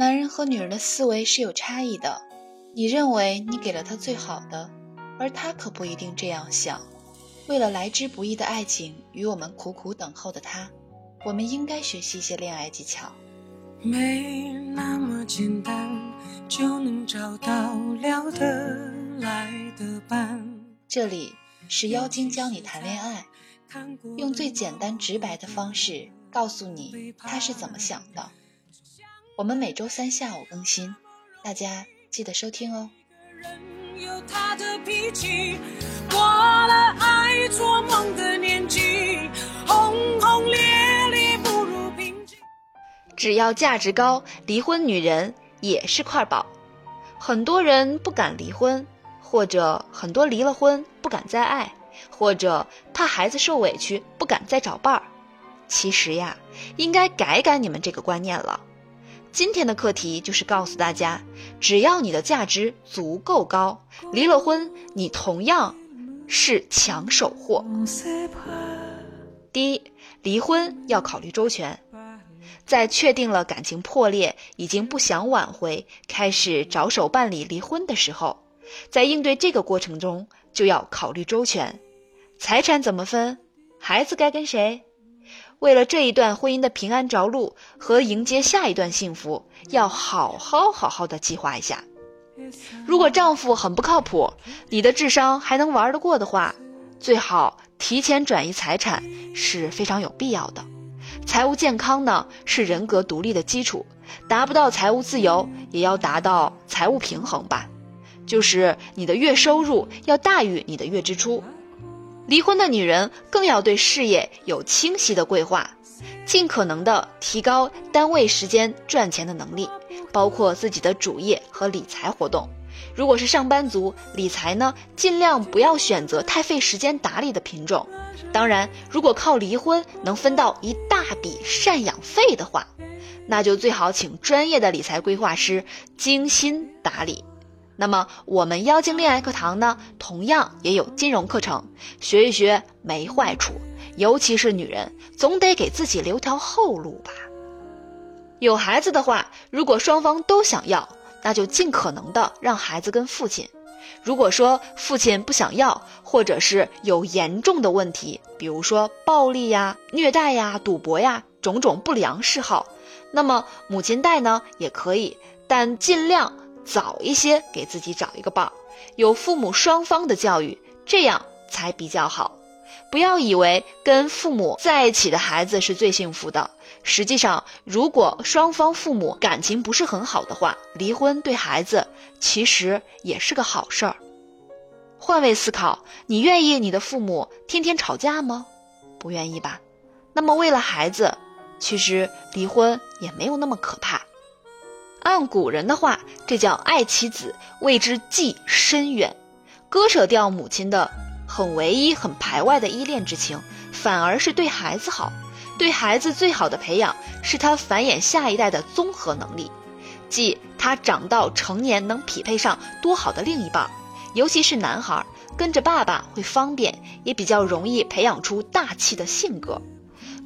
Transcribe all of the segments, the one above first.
男人和女人的思维是有差异的，你认为你给了他最好的，而他可不一定这样想。为了来之不易的爱情与我们苦苦等候的他，我们应该学习一些恋爱技巧。没那么简单就能找到聊得来的伴。这里是妖精教你谈恋爱，用最简单直白的方式告诉你他是怎么想的。我们每周三下午更新，大家记得收听哦。只要价值高，离婚女人也是块宝。很多人不敢离婚，或者很多离了婚不敢再爱，或者怕孩子受委屈不敢再找伴儿。其实呀，应该改改你们这个观念了。今天的课题就是告诉大家，只要你的价值足够高，离了婚你同样是抢手货。第一，离婚要考虑周全，在确定了感情破裂，已经不想挽回，开始着手办理离婚的时候，在应对这个过程中就要考虑周全，财产怎么分，孩子该跟谁。为了这一段婚姻的平安着陆和迎接下一段幸福，要好好好好的计划一下。如果丈夫很不靠谱，你的智商还能玩得过的话，最好提前转移财产是非常有必要的。财务健康呢是人格独立的基础，达不到财务自由，也要达到财务平衡吧，就是你的月收入要大于你的月支出。离婚的女人更要对事业有清晰的规划，尽可能的提高单位时间赚钱的能力，包括自己的主业和理财活动。如果是上班族，理财呢尽量不要选择太费时间打理的品种。当然，如果靠离婚能分到一大笔赡养费的话，那就最好请专业的理财规划师精心打理。那么我们妖精恋爱课堂呢，同样也有金融课程，学一学没坏处。尤其是女人，总得给自己留条后路吧。有孩子的话，如果双方都想要，那就尽可能的让孩子跟父亲。如果说父亲不想要，或者是有严重的问题，比如说暴力呀、虐待呀、赌博呀，种种不良嗜好，那么母亲带呢也可以，但尽量。早一些给自己找一个伴儿，有父母双方的教育，这样才比较好。不要以为跟父母在一起的孩子是最幸福的，实际上，如果双方父母感情不是很好的话，离婚对孩子其实也是个好事儿。换位思考，你愿意你的父母天天吵架吗？不愿意吧？那么为了孩子，其实离婚也没有那么可怕。按古人的话，这叫爱其子，谓之计深远。割舍掉母亲的很唯一、很排外的依恋之情，反而是对孩子好。对孩子最好的培养，是他繁衍下一代的综合能力，即他长到成年能匹配上多好的另一半。尤其是男孩，跟着爸爸会方便，也比较容易培养出大气的性格。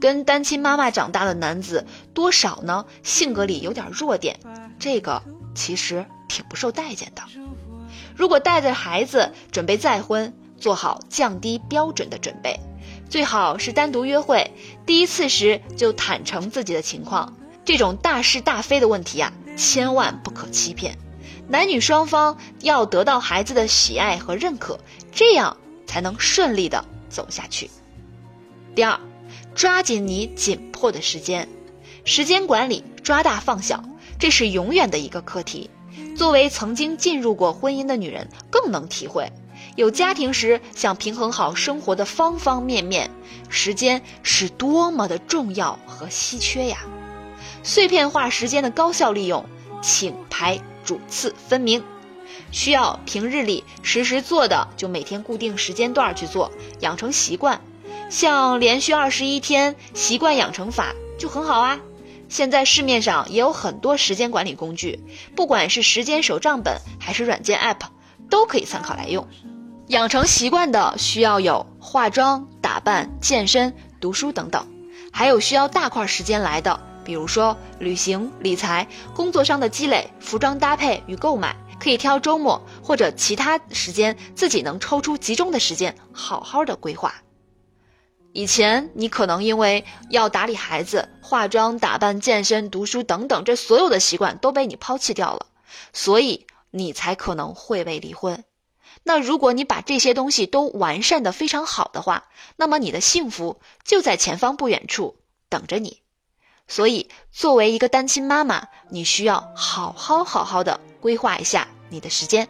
跟单亲妈妈长大的男子，多少呢？性格里有点弱点。这个其实挺不受待见的。如果带着孩子准备再婚，做好降低标准的准备，最好是单独约会。第一次时就坦诚自己的情况，这种大是大非的问题啊，千万不可欺骗。男女双方要得到孩子的喜爱和认可，这样才能顺利的走下去。第二，抓紧你紧迫的时间，时间管理，抓大放小。这是永远的一个课题。作为曾经进入过婚姻的女人，更能体会，有家庭时想平衡好生活的方方面面，时间是多么的重要和稀缺呀！碎片化时间的高效利用，请排主次分明。需要平日里实时做的，就每天固定时间段去做，养成习惯。像连续二十一天习惯养成法就很好啊。现在市面上也有很多时间管理工具，不管是时间手账本还是软件 App，都可以参考来用。养成习惯的需要有化妆、打扮、健身、读书等等，还有需要大块时间来的，比如说旅行、理财、工作上的积累、服装搭配与购买，可以挑周末或者其他时间自己能抽出集中的时间，好好的规划。以前你可能因为要打理孩子、化妆打扮、健身、读书等等，这所有的习惯都被你抛弃掉了，所以你才可能会被离婚。那如果你把这些东西都完善的非常好的话，那么你的幸福就在前方不远处等着你。所以，作为一个单亲妈妈，你需要好好好好的规划一下你的时间。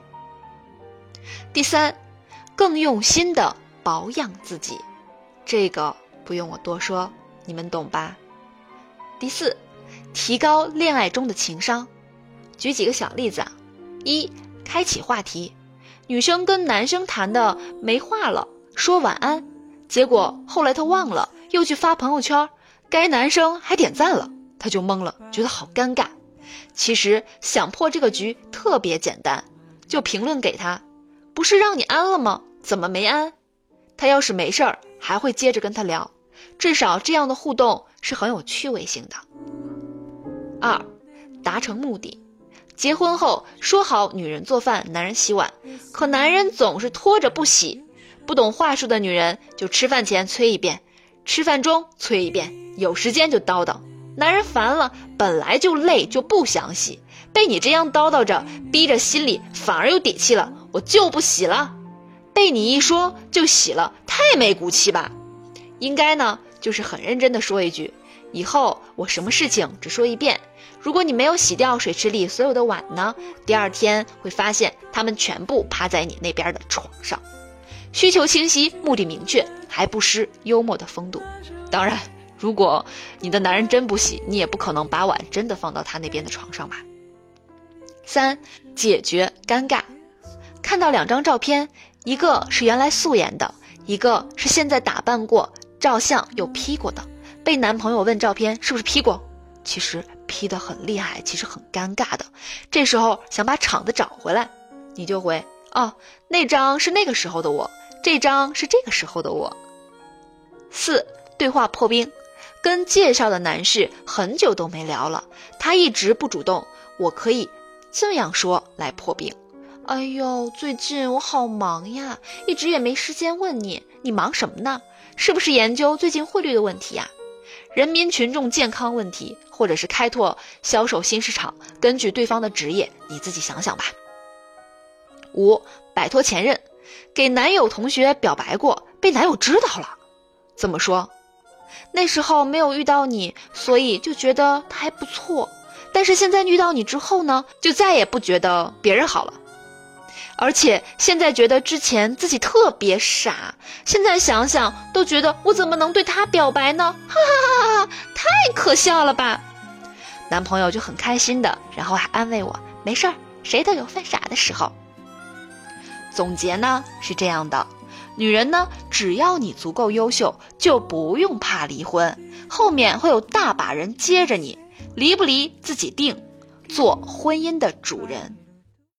第三，更用心的保养自己。这个不用我多说，你们懂吧？第四，提高恋爱中的情商。举几个小例子啊：一，开启话题，女生跟男生谈的没话了，说晚安，结果后来他忘了，又去发朋友圈，该男生还点赞了，他就懵了，觉得好尴尬。其实想破这个局特别简单，就评论给他，不是让你安了吗？怎么没安？他要是没事儿。还会接着跟他聊，至少这样的互动是很有趣味性的。二，达成目的。结婚后说好女人做饭，男人洗碗，可男人总是拖着不洗。不懂话术的女人就吃饭前催一遍，吃饭中催一遍，有时间就叨叨。男人烦了，本来就累就不想洗，被你这样叨叨着，逼着心里反而有底气了，我就不洗了。被你一说就洗了，太没骨气吧？应该呢，就是很认真的说一句：以后我什么事情只说一遍。如果你没有洗掉水池里所有的碗呢，第二天会发现它们全部趴在你那边的床上。需求清晰，目的明确，还不失幽默的风度。当然，如果你的男人真不洗，你也不可能把碗真的放到他那边的床上吧。三，解决尴尬。看到两张照片。一个是原来素颜的，一个是现在打扮过、照相又 P 过的。被男朋友问照片是不是 P 过，其实 P 的很厉害，其实很尴尬的。这时候想把场子找回来，你就回哦，那张是那个时候的我，这张是这个时候的我。四对话破冰，跟介绍的男士很久都没聊了，他一直不主动，我可以这样说来破冰。哎呦，最近我好忙呀，一直也没时间问你。你忙什么呢？是不是研究最近汇率的问题呀？人民群众健康问题，或者是开拓销售新市场？根据对方的职业，你自己想想吧。五，摆脱前任，给男友同学表白过，被男友知道了，怎么说？那时候没有遇到你，所以就觉得他还不错。但是现在遇到你之后呢，就再也不觉得别人好了。而且现在觉得之前自己特别傻，现在想想都觉得我怎么能对他表白呢？哈哈哈哈哈！太可笑了吧！男朋友就很开心的，然后还安慰我：“没事儿，谁都有犯傻的时候。”总结呢是这样的：女人呢，只要你足够优秀，就不用怕离婚，后面会有大把人接着你，离不离自己定，做婚姻的主人。